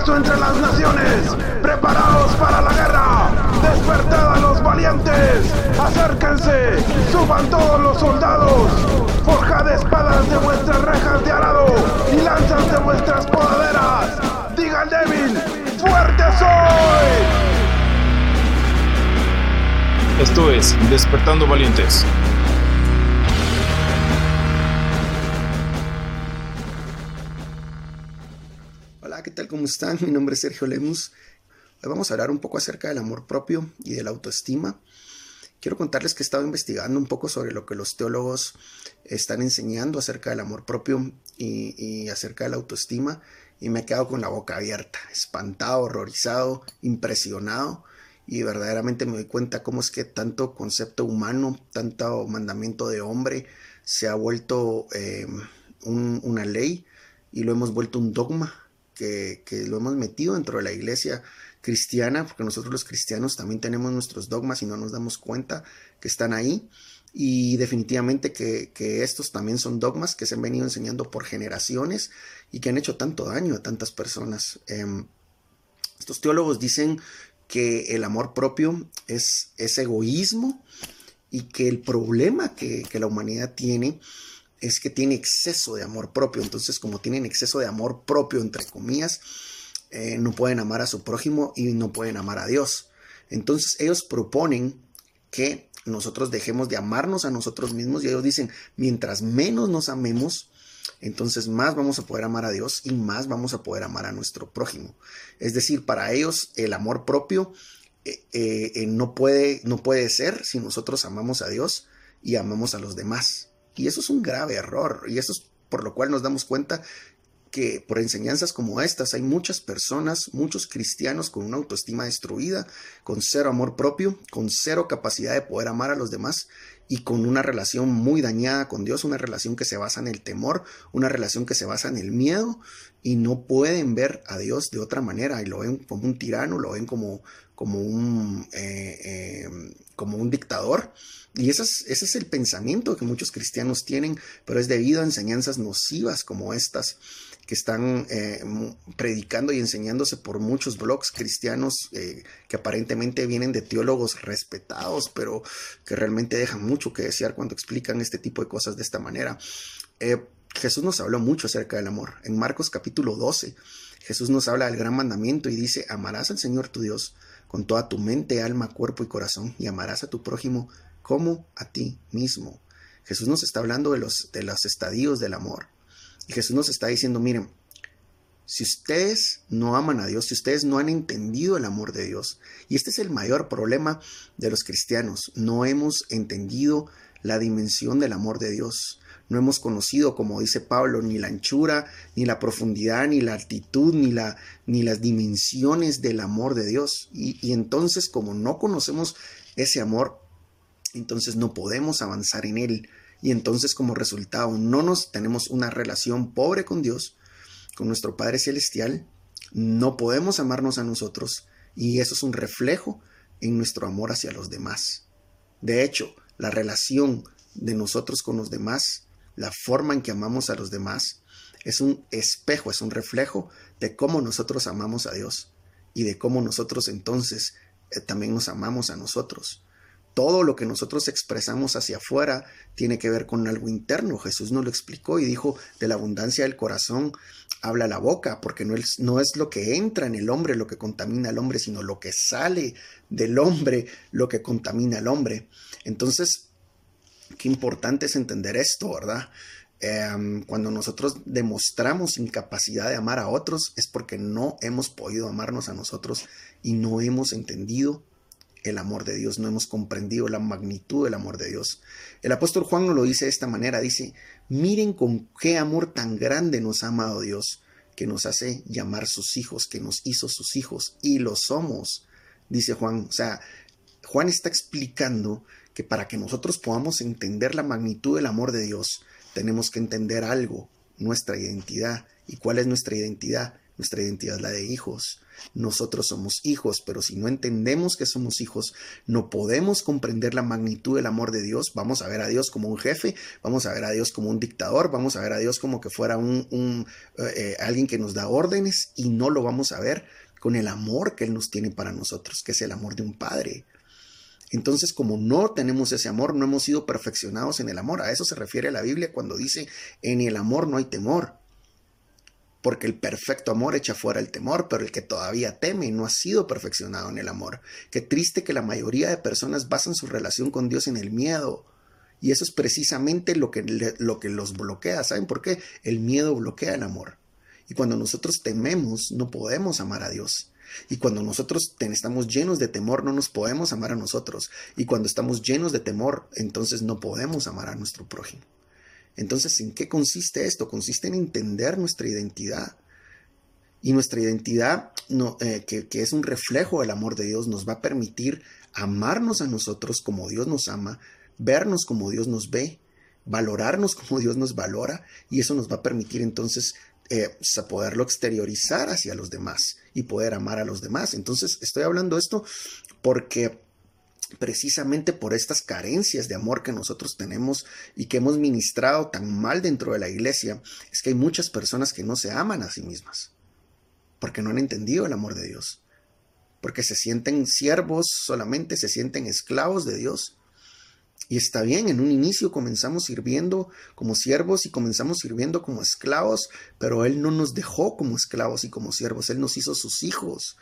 manifiesto entre las naciones. Preparaos para la guerra. Despertad a los valientes. Acérquense. Suban todos los soldados. Forjad espadas de vuestras rejas de arado y lanzas de vuestras podaderas. Diga al débil, fuerte soy. Esto es Despertando Valientes. ¿Qué tal? ¿Cómo están? Mi nombre es Sergio Lemus. Hoy vamos a hablar un poco acerca del amor propio y de la autoestima. Quiero contarles que he estado investigando un poco sobre lo que los teólogos están enseñando acerca del amor propio y, acerca de la autoestima y me he quedado con la boca abierta, espantado, horrorizado, impresionado y verdaderamente me doy cuenta cómo es que tanto concepto humano, tanto mandamiento de hombre se ha vuelto eh, una ley y lo hemos vuelto un dogma que, lo hemos metido dentro de la iglesia cristiana, porque nosotros los cristianos también tenemos nuestros dogmas y no nos damos cuenta que están ahí. Y definitivamente que, estos también son dogmas que se han venido enseñando por generaciones y que han hecho tanto daño a tantas personas. Eh, estos teólogos dicen que el amor propio es, es egoísmo y que el problema que, que la humanidad tiene es que tiene exceso de amor propio. Entonces, como tienen exceso de amor propio, entre comillas, eh, no pueden amar a su prójimo y no pueden amar a Dios. Entonces, ellos proponen que nosotros dejemos de amarnos a nosotros mismos y ellos dicen, mientras menos nos amemos, entonces más vamos a poder amar a Dios y más vamos a poder amar a nuestro prójimo. Es decir, para ellos el amor propio eh, eh, no, puede, no puede ser si nosotros amamos a Dios y amamos a los demás. Y eso es un grave error y eso es por lo cual nos damos cuenta que por enseñanzas como estas hay muchas personas, muchos cristianos con una autoestima destruida, con cero amor propio, con cero capacidad de poder amar a los demás y con una relación muy dañada con Dios, una relación que se basa en el temor, una relación que se basa en el miedo y no pueden ver a Dios de otra manera y lo ven como un tirano, lo ven como, como, un, eh, eh, como un dictador. Y ese es, el pensamiento que muchos cristianos tienen, pero es debido a enseñanzas nocivas como estas que están eh, predicando y enseñándose por muchos blogs cristianos eh, que aparentemente vienen de teólogos respetados, pero que realmente dejan mucho que desear cuando explican este tipo de cosas de esta manera. Eh, Jesús nos habló mucho acerca del amor. En Marcos capítulo 12, Jesús nos habla del gran mandamiento y dice, amarás al Señor tu Dios con toda tu mente, alma, cuerpo y corazón, y amarás a tu prójimo como a ti mismo. Jesús nos está hablando de los, de los estadios del amor. Y Jesús nos está diciendo, miren, si ustedes no aman a Dios, si ustedes no han entendido el amor de Dios, y este es el mayor problema de los cristianos, no hemos entendido la dimensión del amor de Dios. No hemos conocido, como dice Pablo, ni la anchura, ni la profundidad, ni la altitud, ni, la, ni las dimensiones del amor de Dios. Y, y entonces, como no conocemos ese amor, entonces no podemos avanzar en él y entonces como resultado no nos tenemos una relación pobre con Dios, con nuestro Padre Celestial, no podemos amarnos a nosotros y eso es un reflejo en nuestro amor hacia los demás. De hecho, la relación de nosotros con los demás, la forma en que amamos a los demás, es un espejo, es un reflejo de cómo nosotros amamos a Dios y de cómo nosotros entonces eh, también nos amamos a nosotros todo lo que nosotros expresamos hacia afuera tiene que ver con algo interno. Jesús nos lo explicó y dijo, de la abundancia del corazón habla la boca, porque no es, no es lo que entra en el hombre lo que contamina al hombre, sino lo que sale del hombre lo que contamina al hombre. Entonces, qué importante es entender esto, ¿verdad? Em, cuando nosotros demostramos incapacidad de amar a otros es porque no hemos podido amarnos a nosotros y no hemos entendido el amor de Dios, no hemos comprendido la magnitud del amor de Dios. El apóstol Juan nos lo dice de esta manera, dice, miren con qué amor tan grande nos ha amado Dios, que nos hace llamar sus hijos, que nos hizo sus hijos, y lo somos, dice Juan. O sea, Juan está explicando que para que nosotros podamos entender la magnitud del amor de Dios, tenemos que entender algo, nuestra identidad. ¿Y cuál es nuestra identidad? nuestra identidad es la de hijos. Nosotros somos hijos, pero si no entendemos que somos hijos, no podemos comprender la magnitud del amor de Dios. Vamos a ver a Dios como un jefe, vamos a ver a Dios como un dictador, vamos a ver a Dios como que fuera un, eh, eh, alguien que nos da órdenes y no lo vamos a ver con el amor que Él nos tiene para nosotros, que es el amor de un padre. Entonces, como no tenemos ese amor, no hemos sido perfeccionados en el amor. A eso se refiere la Biblia cuando dice, en el amor no hay temor. Porque el perfecto amor echa fuera el temor, pero el que todavía teme no ha sido perfeccionado en el amor. Qué triste que la mayoría de personas basan su relación con Dios en el miedo. Y eso es precisamente lo que, lo que los bloquea. ¿Saben por qué? El miedo bloquea el amor. Y cuando nosotros tememos, no podemos amar a Dios. Y cuando nosotros estamos llenos de temor, no nos podemos amar a nosotros. Y cuando estamos llenos de temor, entonces no podemos amar a nuestro prójimo. Entonces, ¿en qué consiste esto? Consiste en entender nuestra identidad. Y nuestra identidad, eh, que, es un reflejo del amor de Dios, nos va a permitir amarnos a nosotros como Dios nos ama, vernos como Dios nos ve, valorarnos como Dios nos valora, y eso nos va a permitir entonces eh, poderlo exteriorizar hacia los demás y poder amar a los demás. Entonces, estoy hablando esto porque precisamente por estas carencias de amor que nosotros tenemos y que hemos ministrado tan mal dentro de la iglesia, es que hay muchas personas que no se aman a sí mismas, porque no han entendido el amor de Dios, porque se sienten siervos solamente, se sienten esclavos de Dios y está bien, en un inicio comenzamos sirviendo como siervos y comenzamos sirviendo como esclavos, pero Él no nos dejó como esclavos y como siervos, Él nos hizo sus hijos.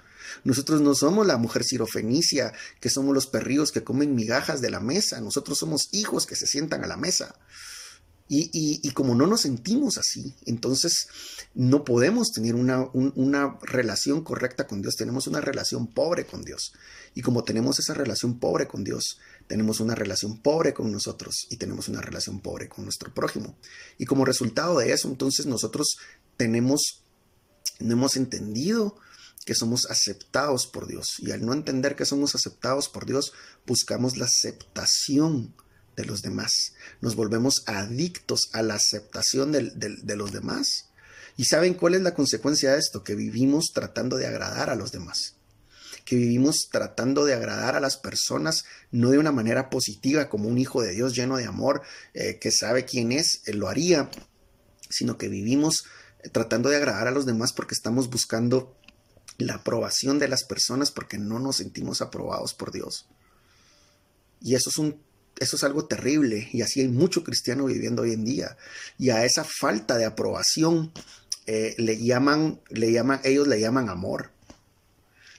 Nosotros no somos la mujer sirofenicia, que somos los perrillos que comen migajas de la mesa, nosotros somos hijos que se sientan a la mesa. Y, y, como no nos sentimos así, entonces no podemos tener una, una, relación correcta con Dios, tenemos una relación pobre con Dios. Y como tenemos esa relación pobre con Dios, tenemos una relación pobre con nosotros y tenemos una relación pobre con nuestro prójimo. Y como resultado de eso, entonces nosotros tenemos, no hemos entendido que somos aceptados por Dios. Y al no entender que somos aceptados por Dios, buscamos la aceptación de los demás. Nos volvemos adictos a la aceptación de, los demás. ¿Y saben cuál es la consecuencia de esto? Que vivimos tratando de agradar a los demás. Que vivimos tratando de agradar a las personas, no de una manera positiva, como un hijo de Dios lleno de amor, eh, que sabe quién es, él lo haría, sino que vivimos eh, tratando de agradar a los demás porque estamos buscando la aprobación de las personas porque no nos sentimos aprobados por Dios. Y eso es un eso es algo terrible y así hay mucho cristiano viviendo hoy en día. Y a esa falta de aprobación eh, le llaman, le llaman, ellos le llaman amor.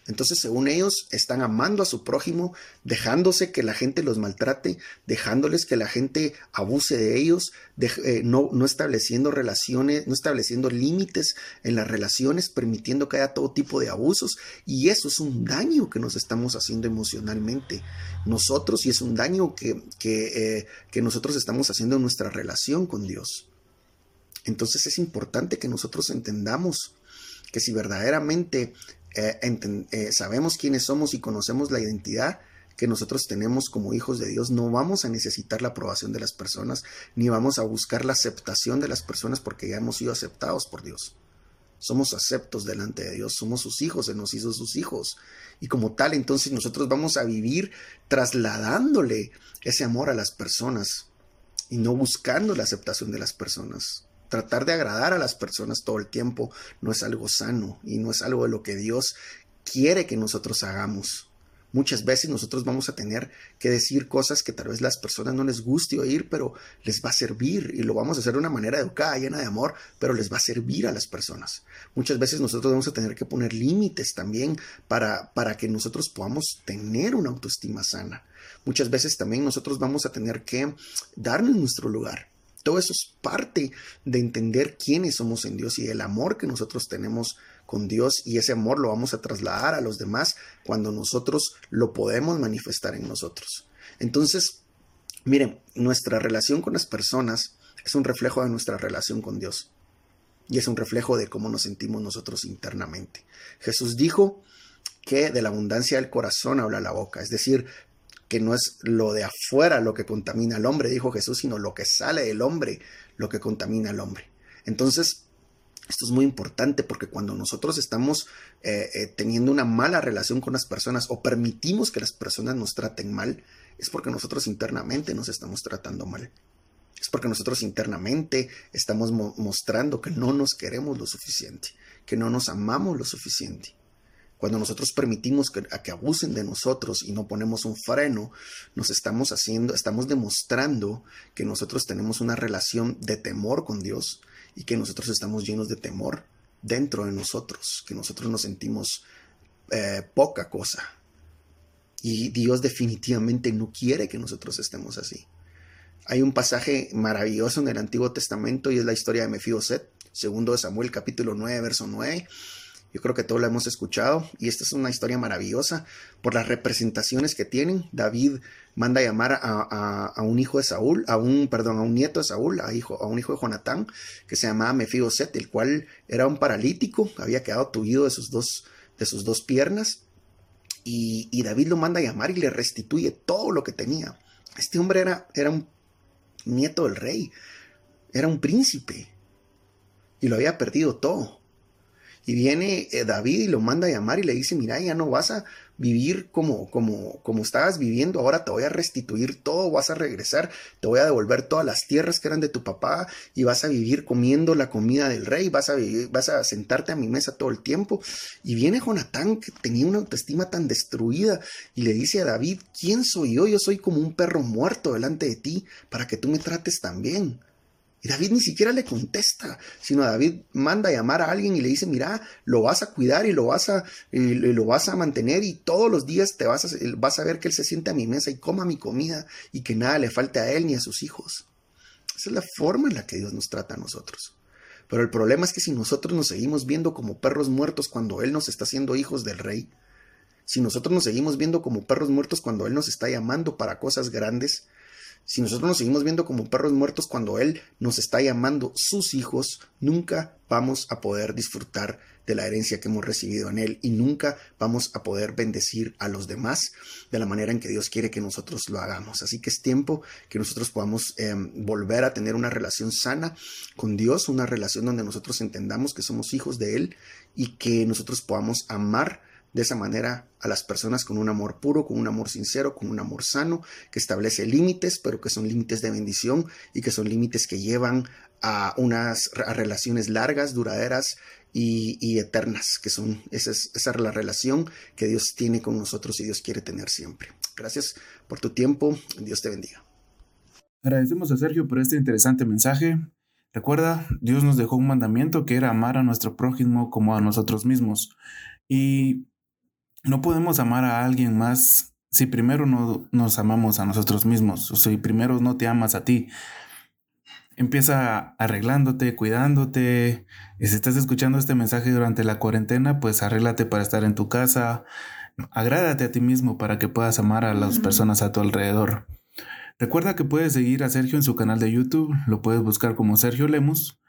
Entonces, según ellos, están amando a su prójimo, dejándose que la gente los maltrate, dejándoles que la gente abuse de ellos, eh, no, no estableciendo relaciones, no estableciendo límites en las relaciones, permitiendo que haya todo tipo de abusos. Y eso es un daño que nos estamos haciendo emocionalmente nosotros y es un daño que, que, eh, que nosotros estamos haciendo en nuestra relación con Dios. Entonces es importante que nosotros entendamos que si verdaderamente eh, eh, sabemos quiénes somos y conocemos la identidad que nosotros tenemos como hijos de Dios, no vamos a necesitar la aprobación de las personas, ni vamos a buscar la aceptación de las personas porque ya hemos sido aceptados por Dios. Somos aceptos delante de Dios, somos sus hijos, Él nos hizo sus hijos. Y como tal, entonces nosotros vamos a vivir trasladándole ese amor a las personas y no buscando la aceptación de las personas tratar de agradar a las personas todo el tiempo no es algo sano y no es algo de lo que Dios quiere que nosotros hagamos. Muchas veces nosotros vamos a tener que decir cosas que tal vez las personas no les guste oír, pero les va a servir y lo vamos a hacer de una manera educada, llena de amor, pero les va a servir a las personas. Muchas veces nosotros vamos a tener que poner límites también para, para que nosotros podamos tener una autoestima sana. Muchas veces también nosotros vamos a tener que darnos nuestro lugar. Todo eso es parte de entender quiénes somos en Dios y el amor que nosotros tenemos con Dios y ese amor lo vamos a trasladar a los demás cuando nosotros lo podemos manifestar en nosotros. Entonces, miren, nuestra relación con las personas es un reflejo de nuestra relación con Dios y es un reflejo de cómo nos sentimos nosotros internamente. Jesús dijo que de la abundancia del corazón habla la boca, es decir, que no es lo de afuera lo que contamina al hombre, dijo Jesús, sino lo que sale del hombre lo que contamina al hombre. Entonces, Esto es muy importante porque cuando nosotros estamos eh, eh, teniendo una mala relación con las personas o permitimos que las personas nos traten mal, es porque nosotros internamente nos estamos tratando mal. Es porque nosotros internamente estamos mostrando que no nos queremos lo suficiente, que no nos amamos lo suficiente. Cuando nosotros permitimos que, abusen de nosotros y no ponemos un freno, nos estamos haciendo, estamos demostrando que nosotros tenemos una relación de temor con Dios y que nosotros estamos llenos de temor dentro de nosotros, que nosotros nos sentimos eh, poca cosa. Y Dios definitivamente no quiere que nosotros estemos así. Hay un pasaje maravilloso en el Antiguo Testamento y es la historia de Mefiboset, segundo de Samuel capítulo 9, verso 9, yo creo que todos lo hemos escuchado y esta es una historia maravillosa por las representaciones que tienen. David manda a llamar a, un hijo de Saúl, a un, perdón, a un nieto de Saúl, a, hijo, a un hijo de Jonatán, que se llamaba Mefiboset, el cual era un paralítico, había quedado tuido de sus dos, de sus dos piernas. Y, y, David lo manda a llamar y le restituye todo lo que tenía. Este hombre era, era un nieto del rey, era un príncipe y lo había perdido todo. Y viene eh, David y lo manda a llamar y le dice, mira, ya no vas a vivir como, como, como estabas viviendo, ahora te voy a restituir todo, vas a regresar, te voy a devolver todas las tierras que eran de tu papá y vas a vivir comiendo la comida del rey, vas a, vivir, vas a sentarte a mi mesa todo el tiempo. Y viene Jonatán, que tenía una autoestima tan destruida, y le dice a David, ¿quién soy yo? Yo soy como un perro muerto delante de ti para que tú me trates tan bien. Y David ni siquiera le contesta, sino David manda a llamar a alguien y le dice, mira, lo vas a cuidar y lo vas a, lo vas a mantener y todos los días te vas a, vas a ver que él se siente a mi mesa y coma mi comida y que nada le falte a él ni a sus hijos. Esa es la forma en la que Dios nos trata a nosotros. Pero el problema es que si nosotros nos seguimos viendo como perros muertos cuando Él nos está haciendo hijos del rey, si nosotros nos seguimos viendo como perros muertos cuando Él nos está llamando para cosas grandes, si nosotros nos seguimos viendo como perros muertos cuando Él nos está llamando sus hijos, nunca vamos a poder disfrutar de la herencia que hemos recibido en Él y nunca vamos a poder bendecir a los demás de la manera en que Dios quiere que nosotros lo hagamos. Así que es tiempo que nosotros podamos em, volver a tener una relación sana con Dios, una relación donde nosotros entendamos que somos hijos de Él y que nosotros podamos amar de esa manera a las personas con un amor puro, con un amor sincero, con un amor sano, que establece límites, pero que son límites de bendición y que son límites que llevan a unas relaciones largas, duraderas y, eternas, que son esa es, esa es la relación que Dios tiene con nosotros y Dios quiere tener siempre. Gracias por tu tiempo, Dios te bendiga. Agradecemos a Sergio por este interesante mensaje. Recuerda, Dios nos dejó un mandamiento que era amar a nuestro prójimo como a nosotros mismos. Y no podemos amar a alguien más si primero no nos amamos a nosotros mismos, o si primero no te amas a ti. Empieza arreglándote, cuidándote. Y si estás escuchando este mensaje durante la cuarentena, pues arréglate para estar en tu casa. Agrádate a ti mismo para que puedas amar a las personas a tu alrededor. Recuerda que puedes seguir a Sergio en su canal de YouTube, lo puedes buscar como Sergio Lemus.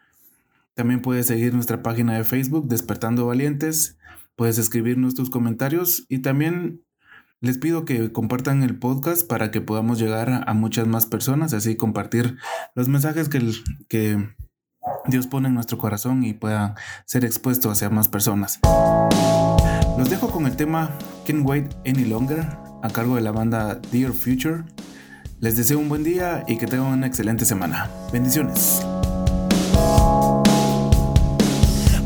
También puedes seguir nuestra página de Facebook, Despertando Valientes Puedes escribirnos tus comentarios y también les pido que compartan el podcast para que podamos llegar a muchas más personas, así compartir los mensajes que, que Dios pone en nuestro corazón y puedan ser expuestos hacia más personas. Los dejo con el tema Can't Wait Any Longer a cargo de la banda Dear Future. Les deseo un buen día y que tengan una excelente semana. Bendiciones.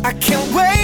the sun